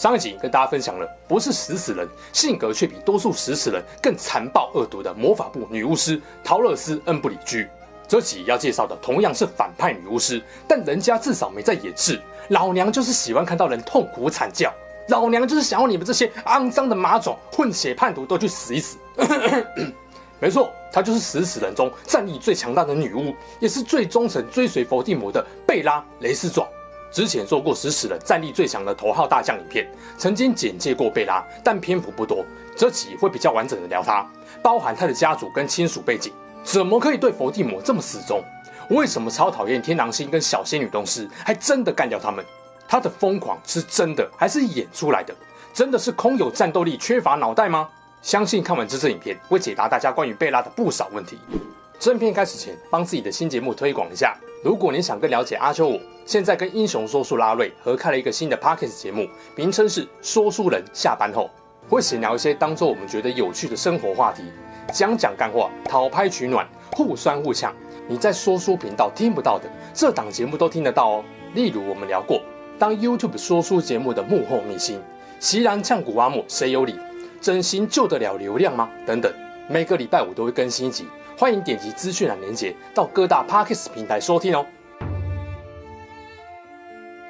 上一集跟大家分享了，不是食死人，性格却比多数食死人更残暴恶毒的魔法部女巫师桃乐丝·恩布里居。这集要介绍的同样是反派女巫师，但人家至少没在掩饰。老娘就是喜欢看到人痛苦惨叫，老娘就是想要你们这些肮脏的马种、混血叛徒都去死一死。没错，她就是食死人中战力最强大的女巫，也是最忠诚追随佛地魔的贝拉·雷斯壮。之前做过食死人战力最强的头号大将影片，曾经简介过贝拉，但篇幅不多。这集会比较完整的聊她，包含她的家族跟亲属背景，怎么可以对佛地魔这么死忠？为什么超讨厌天狼星跟小仙女东施，还真的干掉他们？她的疯狂是真的还是演出来的？真的是空有战斗力，缺乏脑袋吗？相信看完这支影片，会解答大家关于贝拉的不少问题。正片开始前，帮自己的新节目推广一下。如果你想更了解阿秋我，现在跟英雄说书拉瑞合开了一个新的 Podcast 节目，名称是“说书人下班后”，会闲聊一些当做我们觉得有趣的生活话题，讲讲干话，讨拍取暖，互酸互呛。你在说书频道听不到的，这档节目都听得到哦。例如我们聊过当 YouTube 说书节目的幕后秘辛，锡兰呛古阿莫谁有理？整形救得了流量吗？等等，每个礼拜五都会更新一集。欢迎点击资讯栏连接，到各大 parkas 平台收听哦。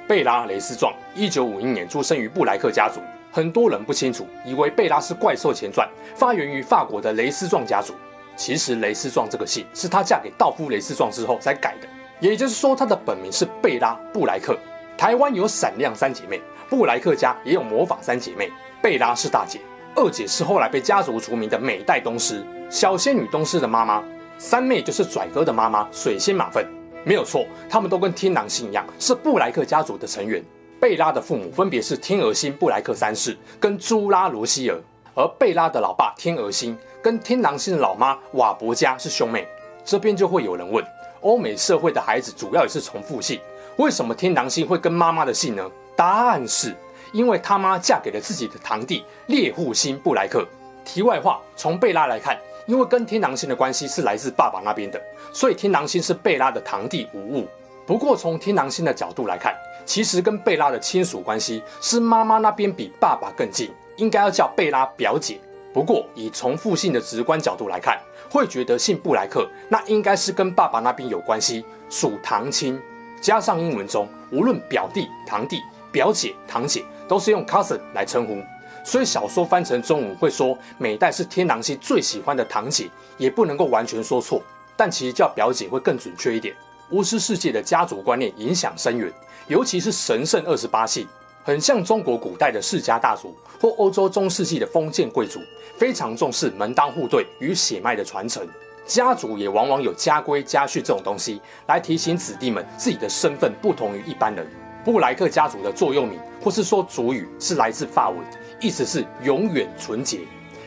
贝拉·雷斯壮，一九五一年出生于布莱克家族。很多人不清楚，以为贝拉是《怪兽前传》发源于法国的雷斯壮家族。其实，雷斯壮这个姓是她嫁给道夫·雷斯壮之后才改的。也就是说，她的本名是贝拉·布莱克。台湾有闪亮三姐妹，布莱克家也有魔法三姐妹。贝拉是大姐，二姐是后来被家族除名的美代东施。小仙女东施的妈妈，三妹就是拽哥的妈妈水仙马粪，没有错，他们都跟天狼星一样，是布莱克家族的成员。贝拉的父母分别是天鹅星布莱克三世跟朱拉罗西尔，而贝拉的老爸天鹅星跟天狼星的老妈瓦伯加是兄妹。这边就会有人问，欧美社会的孩子主要也是重复姓，为什么天狼星会跟妈妈的姓呢？答案是因为他妈嫁给了自己的堂弟猎户星布莱克。题外话，从贝拉来看。因为跟天狼星的关系是来自爸爸那边的，所以天狼星是贝拉的堂弟无误。不过从天狼星的角度来看，其实跟贝拉的亲属关系是妈妈那边比爸爸更近，应该要叫贝拉表姐。不过以重复性的直观角度来看，会觉得姓布莱克那应该是跟爸爸那边有关系，属堂亲。加上英文中无论表弟、堂弟、表姐、堂姐都是用 cousin 来称呼。所以小说翻成中文会说美代是天狼星最喜欢的堂姐，也不能够完全说错，但其实叫表姐会更准确一点。巫师世界的家族观念影响深远，尤其是神圣二十八系，很像中国古代的世家大族或欧洲中世纪的封建贵族，非常重视门当户对与血脉的传承。家族也往往有家规家训这种东西，来提醒子弟们自己的身份不同于一般人。布莱克家族的座右铭，或是说族语，是来自法文。意思是永远纯洁，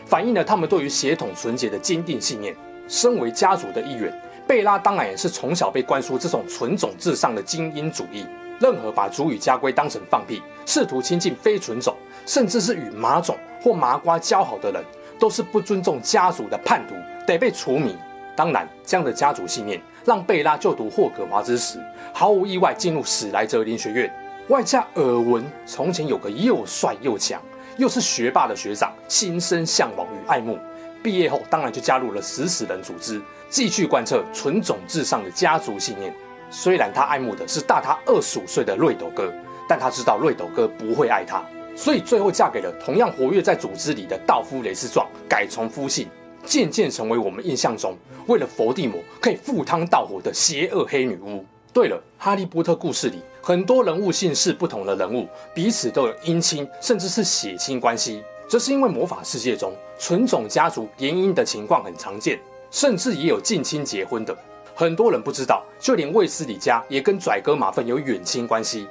反映了他们对于血统纯洁的坚定信念。身为家族的一员，贝拉当然也是从小被灌输这种纯种至上的精英主义。任何把族语家规当成放屁，试图亲近非纯种，甚至是与麻种或麻瓜交好的人，都是不尊重家族的叛徒，得被除名。当然，这样的家族信念让贝拉就读霍格华兹时，毫无意外进入史莱哲林学院。外加耳闻从前有个又帅又强。又是学霸的学长，心生向往与爱慕。毕业后，当然就加入了食死人组织，继续贯彻纯种至上的家族信念。虽然他爱慕的是大他二十五岁的瑞斗哥，但他知道瑞斗哥不会爱他，所以最后嫁给了同样活跃在组织里的道夫雷斯壮，改从夫姓，渐渐成为我们印象中为了佛地魔可以赴汤蹈火的邪恶黑女巫。对了，哈利波特故事里。很多人物姓氏不同的人物，彼此都有姻亲，甚至是血亲关系。这是因为魔法世界中纯种家族联姻的情况很常见，甚至也有近亲结婚的。很多人不知道，就连卫斯理家也跟拽哥马份有远亲关系。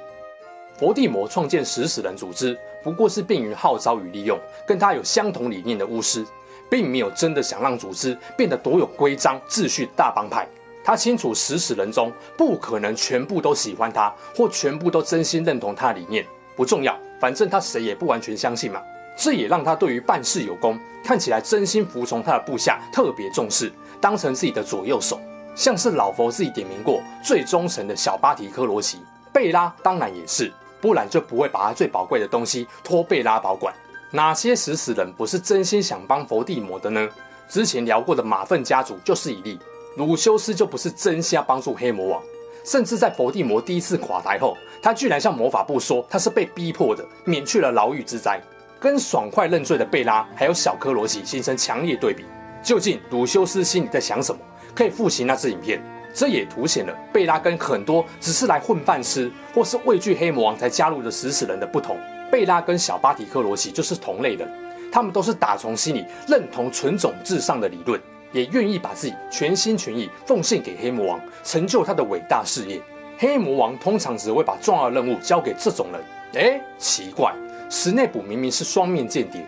伏地魔创建食死人组织，不过是便于号召与利用跟他有相同理念的巫师，并没有真的想让组织变得多有规章秩序大帮派。他清楚食死人中不可能全部都喜欢他，或全部都真心认同他的理念，不重要，反正他谁也不完全相信嘛。这也让他对于办事有功、看起来真心服从他的部下特别重视，当成自己的左右手。像是老佛自己点名过最忠诚的小巴提科罗奇，贝拉当然也是，不然就不会把他最宝贵的东西托贝拉保管。哪些食死人不是真心想帮佛地魔的呢？之前聊过的马粪家族就是一例。鲁修斯就不是真心要帮助黑魔王，甚至在伏地魔第一次垮台后，他居然向魔法部说他是被逼迫的，免去了牢狱之灾。跟爽快认罪的贝拉还有小科罗奇形成强烈对比。究竟鲁修斯心里在想什么？可以复习那支影片，这也凸显了贝拉跟很多只是来混饭吃或是畏惧黑魔王才加入的食死人的不同。贝拉跟小巴提克罗奇就是同类人，他们都是打从心里认同纯种至上的理论，也愿意把自己全心全意奉献给黑魔王，成就他的伟大事业。黑魔王通常只会把重要任务交给这种人。哎，奇怪，史内普明明是双面间谍，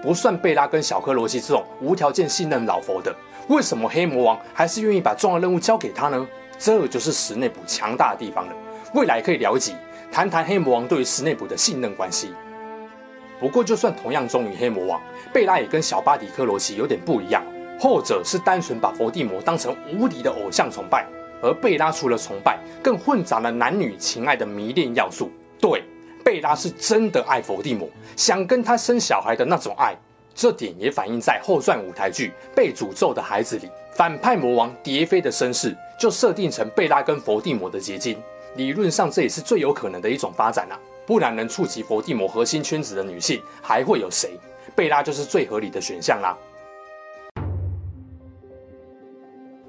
不算贝拉跟小科罗奇这种无条件信任老佛的。为什么黑魔王还是愿意把重要任务交给他呢？这就是史内普强大的地方了。未来可以聊一集，谈谈黑魔王对于史内普的信任关系。不过，就算同样忠于黑魔王，贝拉也跟小巴迪克罗奇有点不一样。后者是单纯把佛地魔当成无敌的偶像崇拜，而贝拉除了崇拜，更混杂了男女情爱的迷恋要素。对，贝拉是真的爱佛地魔，想跟他生小孩的那种爱。这点也反映在后传舞台剧《被诅咒的孩子》里，反派魔王蝶飞的身世就设定成贝拉跟佛地魔的结晶。理论上，这也是最有可能的一种发展啊！不然能触及佛地魔核心圈子的女性还会有谁？贝拉就是最合理的选项啦。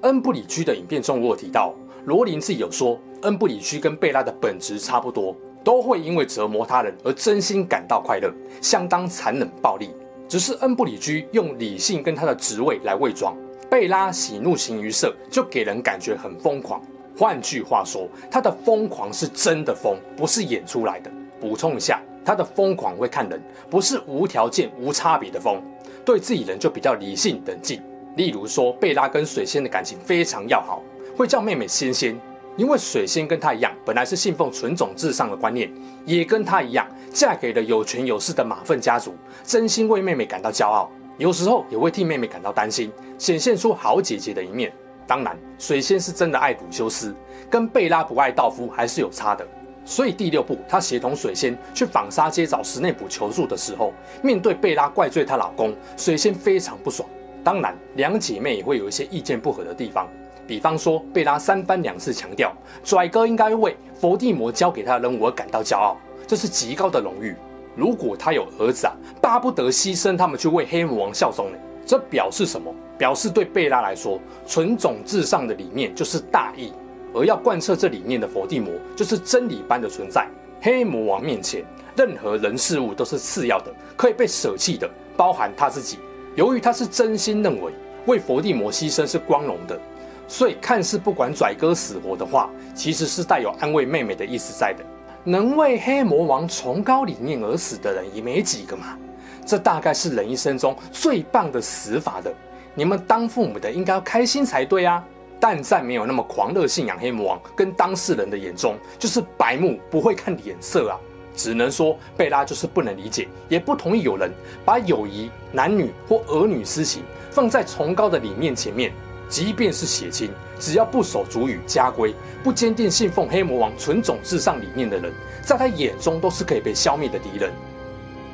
恩布里居的影片中，我有提到，罗琳自己有说，恩布里居跟贝拉的本质差不多，都会因为折磨他人而真心感到快乐，相当残忍暴力。只是恩布里居用理性跟他的职位来伪装，贝拉喜怒形于色，就给人感觉很疯狂。换句话说，他的疯狂是真的疯，不是演出来的。补充一下，他的疯狂会看人，不是无条件、无差别的疯。对自己人就比较理性冷静。例如说，贝拉跟水仙的感情非常要好，会叫妹妹仙仙。因为水仙跟她一样，本来是信奉纯种至上的观念，也跟她一样嫁给了有权有势的马粪家族，真心为妹妹感到骄傲，有时候也会替妹妹感到担心，显现出好姐姐的一面。当然，水仙是真的爱鲁修斯，跟贝拉不爱道夫还是有差的。所以第六部，她协同水仙去纺纱街找史内普求助的时候，面对贝拉怪罪她老公，水仙非常不爽。当然，两姐妹也会有一些意见不合的地方。比方说，贝拉三番两次强调，拽哥应该为佛地魔交给他的任务而感到骄傲，这是极高的荣誉。如果他有儿子啊，巴不得牺牲他们去为黑魔王效忠呢。这表示什么？表示对贝拉来说，纯种至上的理念就是大义，而要贯彻这理念的佛地魔就是真理般的存在。黑魔王面前，任何人事物都是次要的，可以被舍弃的，包含他自己。由于他是真心认为为佛地魔牺牲是光荣的。所以，看似不管拽哥死活的话，其实是带有安慰妹妹的意思在的。能为黑魔王崇高理念而死的人也没几个嘛。这大概是人一生中最棒的死法的。你们当父母的应该要开心才对啊。但在没有那么狂热信仰黑魔王跟当事人的眼中，就是白目，不会看脸色啊。只能说贝拉就是不能理解，也不同意有人把友谊、男女或儿女私情放在崇高的理念前面。即便是血亲，只要不守族语家规，不坚定信奉黑魔王纯种至上理念的人，在他眼中都是可以被消灭的敌人。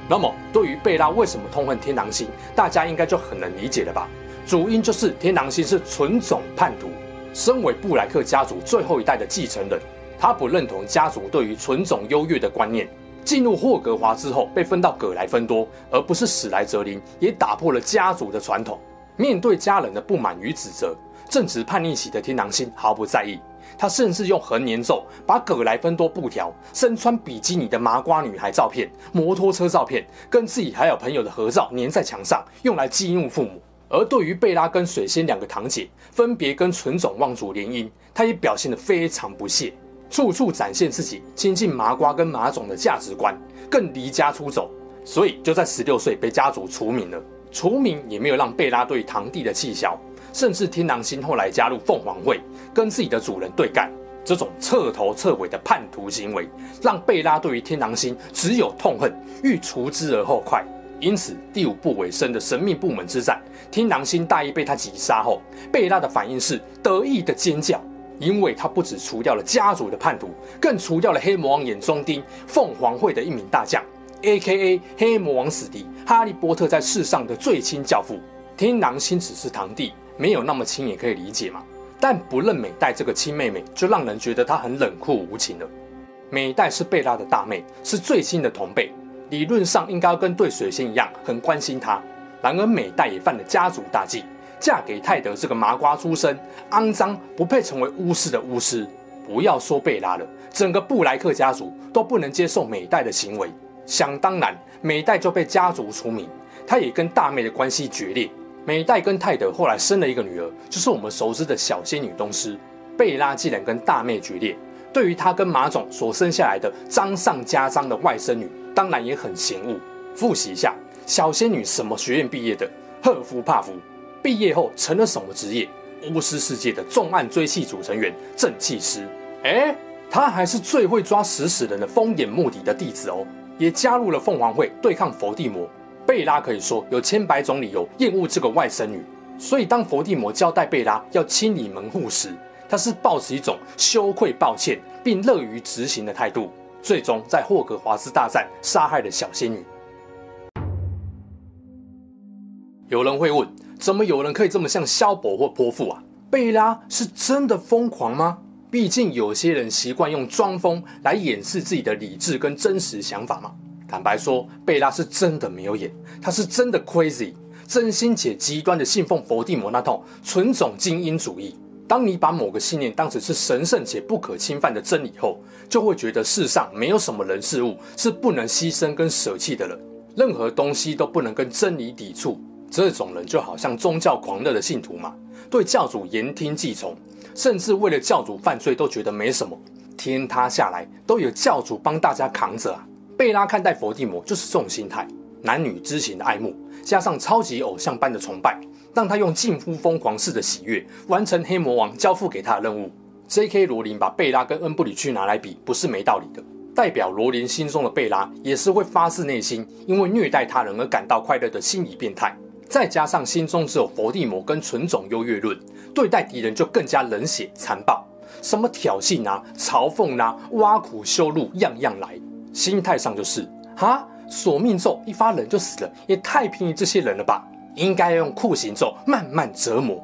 那么，对于贝拉为什么痛恨天狼星，大家应该就很能理解了吧？主因就是天狼星是纯种叛徒，身为布莱克家族最后一代的继承人，他不认同家族对于纯种优越的观念。进入霍格华之后，被分到葛莱芬多，而不是史莱哲林，也打破了家族的传统。面对家人的不满与指责，正值叛逆期的天狼星毫不在意。他甚至用横年咒把葛莱芬多布条、身穿比基尼的麻瓜女孩照片、摩托车照片，跟自己还有朋友的合照粘在墙上，用来激怒父母。而对于贝拉跟水仙两个堂姐分别跟纯种望族联姻，他也表现得非常不屑，处处展现自己亲近麻瓜跟麻种的价值观，更离家出走，所以就在十六岁被家族除名了。除名也没有让贝拉对堂弟的气消，甚至天狼星后来加入凤凰会，跟自己的主人对干。这种彻头彻尾的叛徒行为，让贝拉对于天狼星只有痛恨，欲除之而后快。因此，第五部尾声的神秘部门之战，天狼星大意被他击杀后，贝拉的反应是得意的尖叫，因为他不只除掉了家族的叛徒，更除掉了黑魔王眼中钉凤凰会的一名大将，A.K.A. 黑魔王死敌哈利波特在世上的最亲教父。天狼星只是堂弟，没有那么亲也可以理解嘛。但不认美代这个亲妹妹，就让人觉得她很冷酷无情了。美代是贝拉的大妹，是最亲的同辈，理论上应该要跟对水仙一样很关心她。然而美代也犯了家族大忌，嫁给泰德这个麻瓜出身、肮脏不配成为巫师的巫师。不要说贝拉了，整个布莱克家族都不能接受美代的行为。想当然，美代就被家族除名，她也跟大妹的关系决裂。美代跟泰德后来生了一个女儿，就是我们熟知的小仙女东施。贝拉既然跟大妹决裂，对于她跟马总所生下来的脏上加脏的外甥女，当然也很嫌恶。复习一下，小仙女什么学院毕业的？赫夫帕夫。毕业后成了什么职业？巫师世界的重案追缉组成员，正气师。哎，他还是最会抓食死人的疯眼莫迪的弟子哦，也加入了凤凰会对抗伏地魔。贝拉可以说有千百种理由厌恶这个外甥女，所以当伏地魔交代贝拉要清理门户时，他是抱持一种羞愧、抱歉并乐于执行的态度。最终在霍格华兹大战杀害了小仙女。有人会问：怎么有人可以这么像萧伯或泼妇啊？贝拉是真的疯狂吗？毕竟有些人习惯用装疯来掩饰自己的理智跟真实想法嘛。坦白说，贝拉是真的没有演，她是真的 crazy，真心且极端的信奉伏地魔那套纯种精英主义。当你把某个信念当成是神圣且不可侵犯的真理后，就会觉得世上没有什么人事物是不能牺牲跟舍弃的了，任何东西都不能跟真理抵触。这种人就好像宗教狂热的信徒嘛，对教主言听计从，甚至为了教主犯罪都觉得没什么，天塌下来都有教主帮大家扛着啊。贝拉看待伏地魔就是这种心态，男女之情的爱慕，加上超级偶像般的崇拜，让他用近乎疯狂式的喜悦完成黑魔王交付给他的任务。J.K. 罗琳把贝拉跟恩布里区拿来比，不是没道理的。代表罗琳心中的贝拉，也是会发自内心因为虐待他人而感到快乐的心理变态。再加上心中只有伏地魔跟纯种优越论，对待敌人就更加冷血残暴，什么挑衅啊、嘲讽啊、挖苦羞辱，样样来。心态上就是哈，索命咒一发人就死了，也太便宜这些人了吧？应该用酷刑咒慢慢折磨，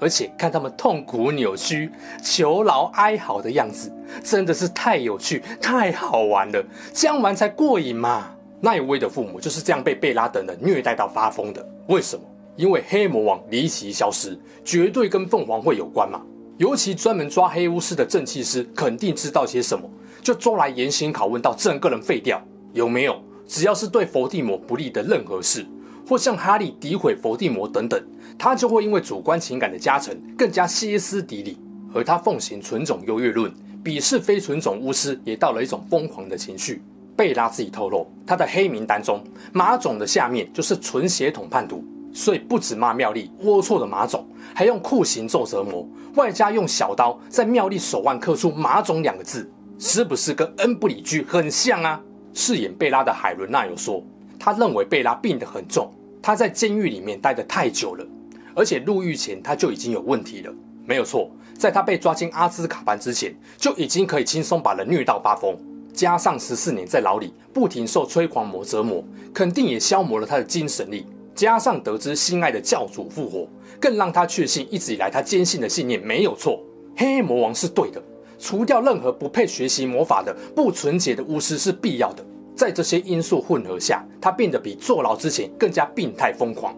而且看他们痛苦扭曲、求饶哀嚎的样子，真的是太有趣、太好玩了，这样玩才过瘾嘛！奈威的父母就是这样被贝拉等人虐待到发疯的。为什么？因为黑魔王离奇消失，绝对跟凤凰会有关嘛。尤其专门抓黑巫师的正气师，肯定知道些什么。就抓来严刑拷问到整个人废掉，有没有？只要是对伏地魔不利的任何事，或向哈利诋毁伏地魔等等，他就会因为主观情感的加成，更加歇斯底里。而他奉行纯种优越论，鄙视非纯种巫师，也到了一种疯狂的情绪。贝拉自己透露，他的黑名单中，马总的下面就是纯血统叛徒，所以不止骂妙丽龌龊的马总，还用酷刑咒折磨，外加用小刀在妙丽手腕刻出马总两个字。是不是跟恩布里居很像啊？饰演贝拉的海伦娜有说，他认为贝拉病得很重，他在监狱里面待得太久了，而且入狱前他就已经有问题了。没有错，在他被抓进阿兹卡班之前，就已经可以轻松把人虐到发疯。加上十四年在牢里不停受催狂魔折磨，肯定也消磨了他的精神力。加上得知心爱的教主复活，更让他确信一直以来他坚信的信念没有错，黑魔王是对的。除掉任何不配学习魔法的不纯洁的巫师是必要的。在这些因素混合下，他变得比坐牢之前更加病态疯狂。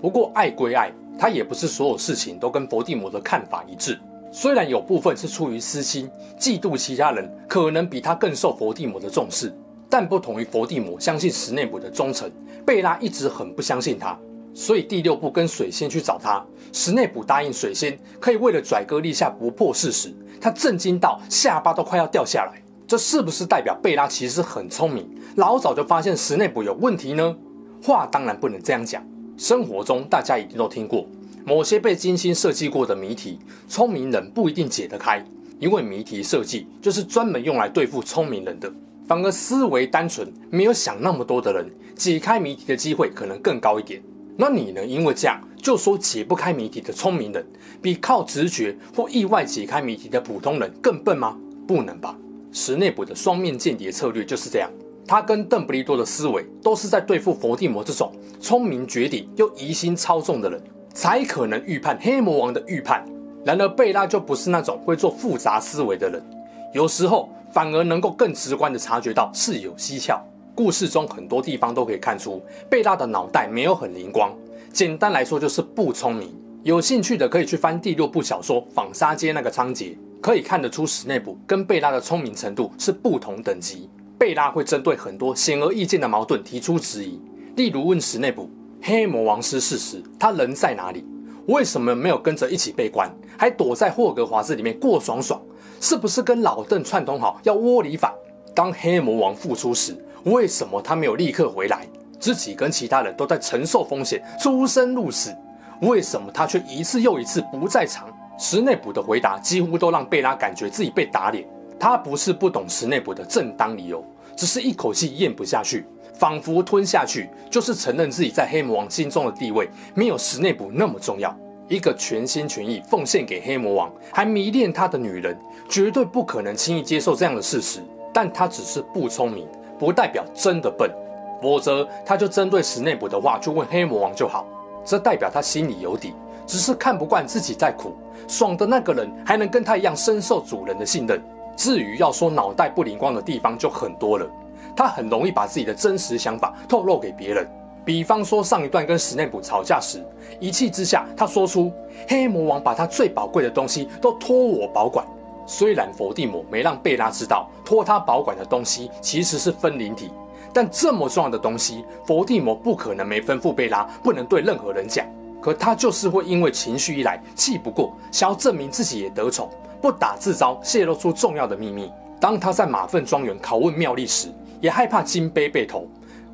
不过爱归爱，他也不是所有事情都跟伏地魔的看法一致。虽然有部分是出于私心，嫉妒其他人可能比他更受伏地魔的重视，但不同于伏地魔相信史内普的忠诚，贝拉一直很不相信他。所以第六部跟水仙去找他，史内普答应水仙可以为了拽哥立下不破事实，他震惊到下巴都快要掉下来。这是不是代表贝拉其实很聪明，老早就发现史内普有问题呢？话当然不能这样讲。生活中大家一定都听过，某些被精心设计过的谜题，聪明人不一定解得开，因为谜题设计就是专门用来对付聪明人的。反而思维单纯、没有想那么多的人，解开谜题的机会可能更高一点。那你能因为这样就说解不开谜题的聪明人，比靠直觉或意外解开谜题的普通人更笨吗？不能吧。史内卜的双面间谍策略就是这样，他跟邓布利多的思维都是在对付伏地魔这种聪明绝顶又疑心操纵的人，才可能预判黑魔王的预判。然而贝拉就不是那种会做复杂思维的人，有时候反而能够更直观地察觉到事有蹊跷。故事中很多地方都可以看出贝拉的脑袋没有很灵光，简单来说就是不聪明。有兴趣的可以去翻第六部小说《纺纱街》那个章节。可以看得出，史内卜跟贝拉的聪明程度是不同等级。贝拉会针对很多显而易见的矛盾提出质疑，例如问史内卜：“黑魔王失势时，他人在哪里？为什么没有跟着一起被关，还躲在霍格华兹里面过爽爽？是不是跟老邓串通好要窝里反？当黑魔王复出时，为什么他没有立刻回来？自己跟其他人都在承受风险，出生入死，为什么他却一次又一次不在场？”史内卜的回答几乎都让贝拉感觉自己被打脸。他不是不懂史内卜的正当理由，只是一口气咽不下去，仿佛吞下去就是承认自己在黑魔王心中的地位没有史内普那么重要。一个全心全意奉献给黑魔王，还迷恋他的女人，绝对不可能轻易接受这样的事实。但他只是不聪明，不代表真的笨。否则，他就针对史内普的话去问黑魔王就好。这代表他心里有底。只是看不惯自己在苦，爽的那个人还能跟他一样深受主人的信任。至于要说脑袋不灵光的地方就很多了，他很容易把自己的真实想法透露给别人。比方说上一段跟史内普吵架时，一气之下他说出黑魔王把他最宝贵的东西都托我保管。虽然伏地魔没让贝拉知道托他保管的东西其实是分灵体，但这么重要的东西，伏地魔不可能没吩咐贝拉不能对任何人讲。可他就是会因为情绪一来气不过，想要证明自己也得宠，不打自招，泄露出重要的秘密。当他在马粪庄园拷问妙丽时，也害怕金杯被偷，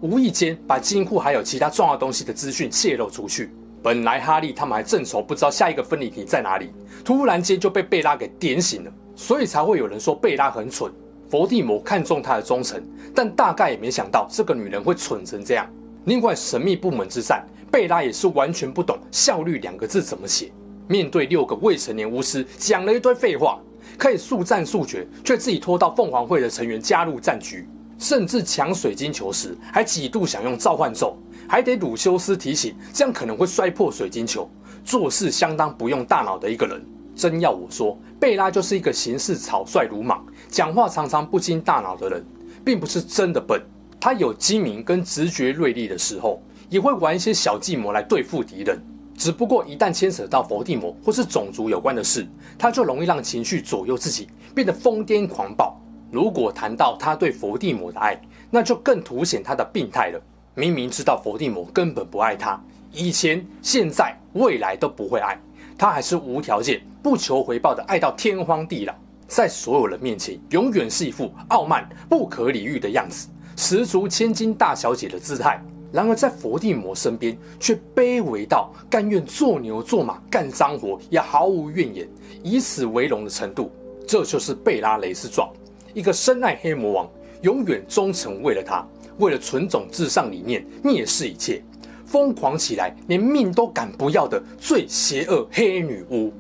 无意间把金库还有其他重要东西的资讯泄露出去。本来哈利他们还正愁不知道下一个分灵体在哪里，突然间就被贝拉给点醒了，所以才会有人说贝拉很蠢。伏地魔看中他的忠诚，但大概也没想到这个女人会蠢成这样。另外，神秘部门之战。贝拉也是完全不懂“效率”两个字怎么写。面对六个未成年巫师，讲了一堆废话，可以速战速决，却自己拖到凤凰会的成员加入战局，甚至抢水晶球时还几度想用召唤咒，还得鲁修斯提醒，这样可能会摔破水晶球。做事相当不用大脑的一个人。真要我说，贝拉就是一个行事草率鲁莽、讲话常常不经大脑的人，并不是真的笨。他有机敏跟直觉锐利的时候。也会玩一些小计谋来对付敌人，只不过一旦牵扯到伏地魔或是种族有关的事，他就容易让情绪左右自己，变得疯癫狂暴。如果谈到他对伏地魔的爱，那就更凸显他的病态了。明明知道伏地魔根本不爱他，以前、现在、未来都不会爱，他还是无条件、不求回报的爱到天荒地老，在所有人面前永远是一副傲慢、不可理喻的样子，十足千金大小姐的姿态。然而，在伏地魔身边却卑微到甘愿做牛做马干脏活也毫无怨言，以此为荣的程度。这就是贝拉·雷斯壮，一个深爱黑魔王，永远忠诚为了他，为了纯种至上理念蔑视一切，疯狂起来连命都敢不要的最邪恶黑女巫。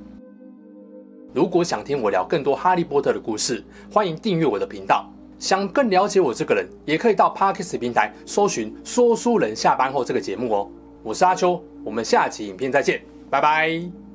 如果想听我聊更多哈利波特的故事，欢迎订阅我的频道。想更了解我这个人，也可以到 Podcast 平台搜寻“说书人下班后”这个节目哦。我是阿秋，我们下期影片再见，拜拜。